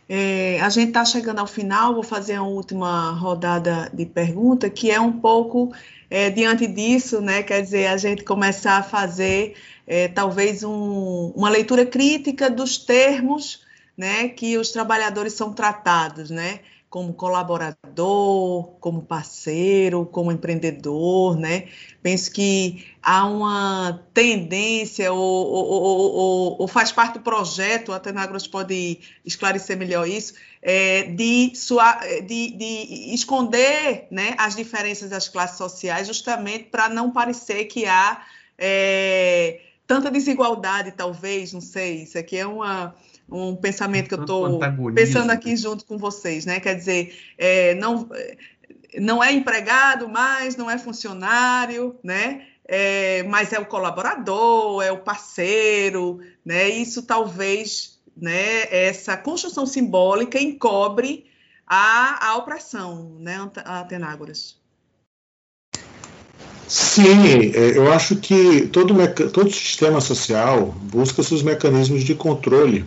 É, a gente está chegando ao final, vou fazer uma última rodada de pergunta, que é um pouco é, diante disso, né? Quer dizer, a gente começar a fazer é, talvez um, uma leitura crítica dos termos né, que os trabalhadores são tratados, né? Como colaborador, como parceiro, como empreendedor, né? Penso que há uma tendência, ou, ou, ou, ou faz parte do projeto, a Tenagros pode esclarecer melhor isso, é, de, sua, de, de esconder né, as diferenças das classes sociais, justamente para não parecer que há é, tanta desigualdade, talvez, não sei, isso aqui é uma um pensamento que eu estou pensando aqui junto com vocês, né? Quer dizer, é, não, não é empregado mais, não é funcionário, né? É, mas é o colaborador, é o parceiro, né? Isso talvez, né? Essa construção simbólica encobre a, a opressão, né, Atenágoras? Sim, é, eu acho que todo, todo sistema social busca seus mecanismos de controle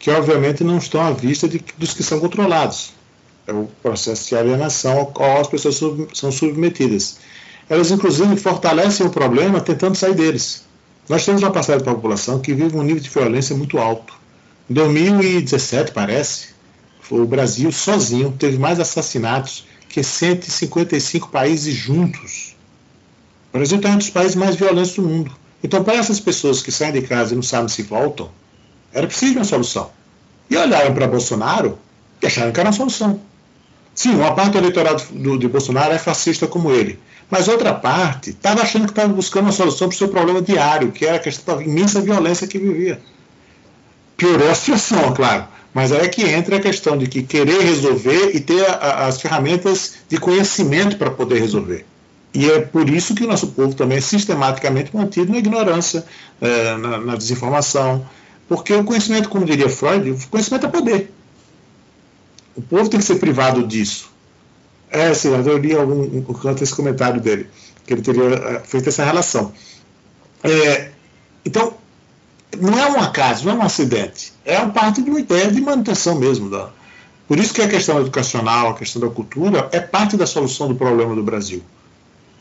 que obviamente não estão à vista de, dos que são controlados. É o processo de alienação ao qual as pessoas sub, são submetidas. Elas, inclusive, fortalecem o problema tentando sair deles. Nós temos uma parcela da população que vive um nível de violência muito alto. Em 2017, parece, O Brasil sozinho teve mais assassinatos que 155 países juntos. O Brasil está entre os países mais violentos do mundo. Então, para essas pessoas que saem de casa e não sabem se voltam, era preciso uma solução. E olharam para Bolsonaro e acharam que era uma solução. Sim, uma parte do eleitorado do, de Bolsonaro é fascista como ele. Mas outra parte estava achando que estava buscando uma solução para o seu problema diário, que era a questão da imensa violência que vivia. Piorou a situação, [laughs] claro. Mas aí é que entra a questão de que querer resolver e ter a, as ferramentas de conhecimento para poder resolver. E é por isso que o nosso povo também é sistematicamente mantido na ignorância, é, na, na, desinformação. Porque o conhecimento, como diria Freud, o conhecimento é poder. O povo tem que ser privado disso. É, sim, eu li algum um canto esse comentário dele, que ele teria é, feito essa relação. É, então, não é um acaso, não é um acidente. É parte de uma ideia de manutenção mesmo. Da... Por isso que a questão educacional, a questão da cultura, é parte da solução do problema do Brasil.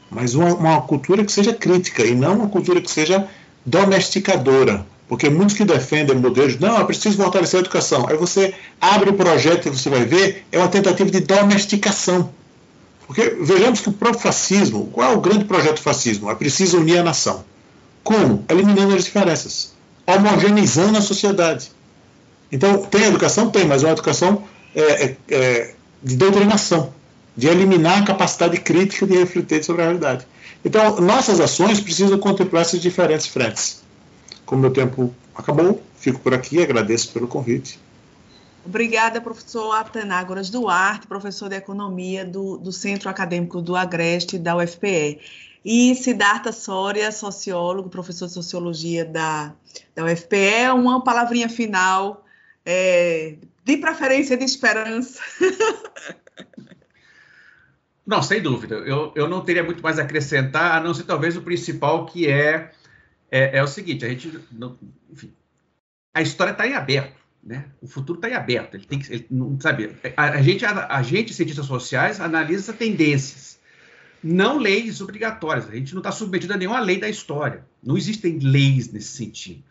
Mas uma, uma cultura que seja crítica e não uma cultura que seja domesticadora. Porque muitos que defendem modelos, não, é preciso fortalecer a educação. Aí você abre o projeto e você vai ver, é uma tentativa de domesticação. Porque vejamos que o próprio fascismo, qual é o grande projeto do fascismo? É preciso unir a nação. Como? Eliminando as diferenças homogeneizando a sociedade. Então, tem educação? Tem, mas é uma educação é, é, é, de doutrinação, de eliminar a capacidade crítica de refletir sobre a realidade. Então, nossas ações precisam contemplar essas diferentes frentes. Como meu tempo acabou, fico por aqui e agradeço pelo convite. Obrigada, professor Atenágoras Duarte, professor de Economia do, do Centro Acadêmico do Agreste da UFPE. E Siddhartha Soria, sociólogo, professor de Sociologia da, da UFPE, uma palavrinha final, é, de preferência de esperança. [laughs] Não, sem dúvida. Eu, eu não teria muito mais a acrescentar, a não ser talvez o principal, que é, é, é o seguinte, a gente, enfim, a história está em aberto, né? O futuro está em aberto. Ele tem que, ele, não, sabe, a, a, gente, a, a gente, cientistas sociais, analisa tendências não leis obrigatórias. A gente não está submetido a nenhuma lei da história. Não existem leis nesse sentido.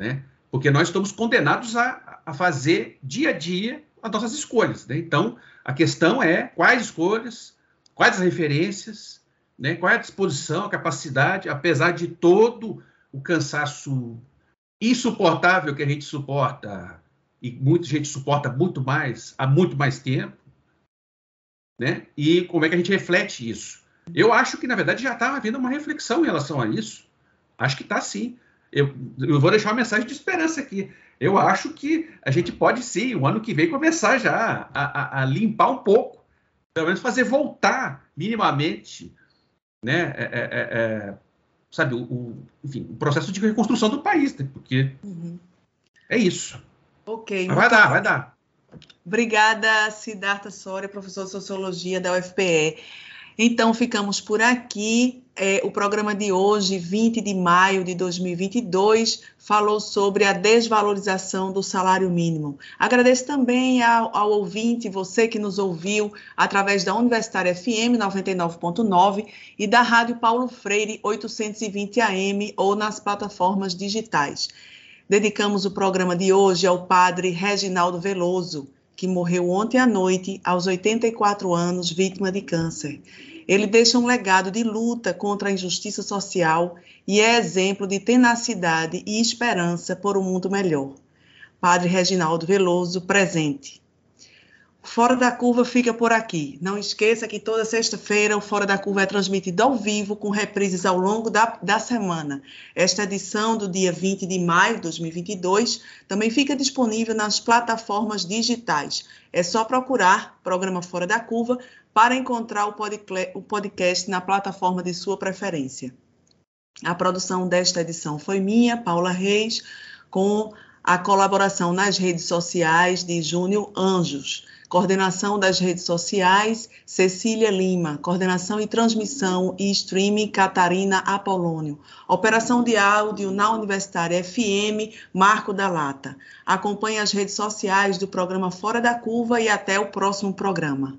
Né? Porque nós estamos condenados a, a fazer dia a dia as nossas escolhas. Né? Então, a questão é quais escolhas, quais as referências, né? qual é a disposição, a capacidade, apesar de todo o cansaço insuportável que a gente suporta, e muita gente suporta muito mais, há muito mais tempo, né? E como é que a gente reflete isso? Eu acho que, na verdade, já está havendo uma reflexão em relação a isso. Acho que está sim. Eu, eu, vou deixar uma mensagem de esperança aqui. Eu acho que a gente pode sim, o ano que vem, começar já a, a, a limpar um pouco, pelo menos fazer voltar minimamente, né? É, é, é, é sabe, o, o, enfim, o processo de reconstrução do país, né? porque uhum. é isso. Ok. Mas vai dar, vai dar. Obrigada, Siddhartha Soria, professor de Sociologia da UFPE. Então, ficamos por aqui. É, o programa de hoje, 20 de maio de 2022, falou sobre a desvalorização do salário mínimo. Agradeço também ao, ao ouvinte, você que nos ouviu através da Universitária FM 99.9 e da Rádio Paulo Freire 820 AM ou nas plataformas digitais. Dedicamos o programa de hoje ao padre Reginaldo Veloso, que morreu ontem à noite, aos 84 anos, vítima de câncer. Ele deixa um legado de luta contra a injustiça social e é exemplo de tenacidade e esperança por um mundo melhor. Padre Reginaldo Veloso, presente. Fora da Curva fica por aqui. Não esqueça que toda sexta-feira o Fora da Curva é transmitido ao vivo, com reprises ao longo da, da semana. Esta edição do dia 20 de maio de 2022 também fica disponível nas plataformas digitais. É só procurar Programa Fora da Curva para encontrar o podcast na plataforma de sua preferência. A produção desta edição foi minha, Paula Reis, com a colaboração nas redes sociais de Júnior Anjos. Coordenação das redes sociais, Cecília Lima. Coordenação e transmissão e streaming, Catarina Apolônio. Operação de áudio na Universitária FM, Marco da Lata. Acompanhe as redes sociais do programa Fora da Curva e até o próximo programa.